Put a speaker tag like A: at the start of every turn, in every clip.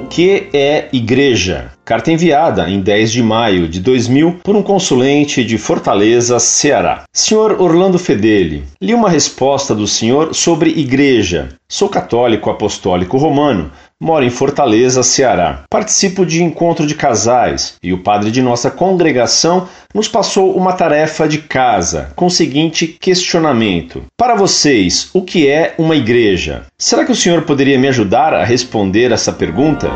A: que é igreja? Carta enviada em 10 de maio de 2000 por um consulente de Fortaleza, Ceará. Senhor Orlando Fedeli, li uma resposta do senhor sobre igreja. Sou católico apostólico romano, Moro em Fortaleza, Ceará. Participo de encontro de casais e o padre de nossa congregação nos passou uma tarefa de casa com o seguinte questionamento: Para vocês, o que é uma igreja? Será que o senhor poderia me ajudar a responder essa pergunta?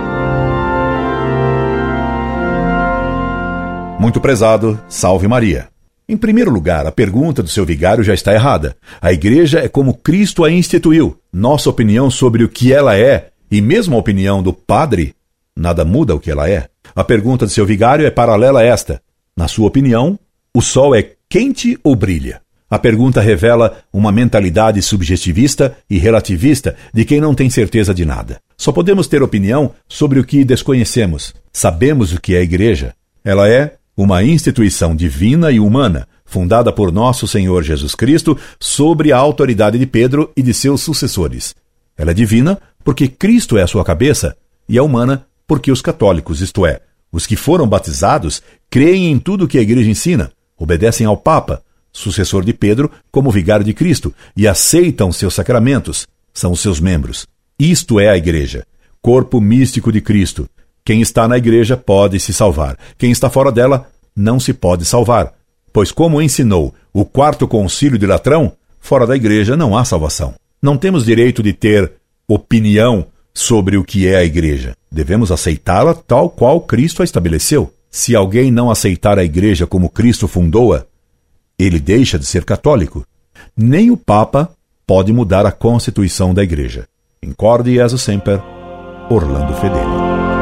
B: Muito prezado, salve Maria. Em primeiro lugar, a pergunta do seu vigário já está errada. A igreja é como Cristo a instituiu. Nossa opinião sobre o que ela é e mesmo a opinião do padre, nada muda o que ela é. A pergunta de seu vigário é paralela a esta. Na sua opinião, o sol é quente ou brilha? A pergunta revela uma mentalidade subjetivista e relativista de quem não tem certeza de nada. Só podemos ter opinião sobre o que desconhecemos. Sabemos o que é a igreja. Ela é uma instituição divina e humana, fundada por nosso Senhor Jesus Cristo sobre a autoridade de Pedro e de seus sucessores. Ela é divina porque Cristo é a sua cabeça, e é humana porque os católicos, isto é, os que foram batizados, creem em tudo que a igreja ensina, obedecem ao Papa, sucessor de Pedro, como vigário de Cristo, e aceitam seus sacramentos, são os seus membros. Isto é a igreja, corpo místico de Cristo. Quem está na igreja pode se salvar, quem está fora dela não se pode salvar, pois, como ensinou o quarto concílio de Latrão, fora da igreja não há salvação. Não temos direito de ter opinião sobre o que é a igreja. Devemos aceitá-la tal qual Cristo a estabeleceu. Se alguém não aceitar a igreja como Cristo fundou-a, ele deixa de ser católico. Nem o Papa pode mudar a constituição da igreja. Incorde e sempre, Orlando Fedeli.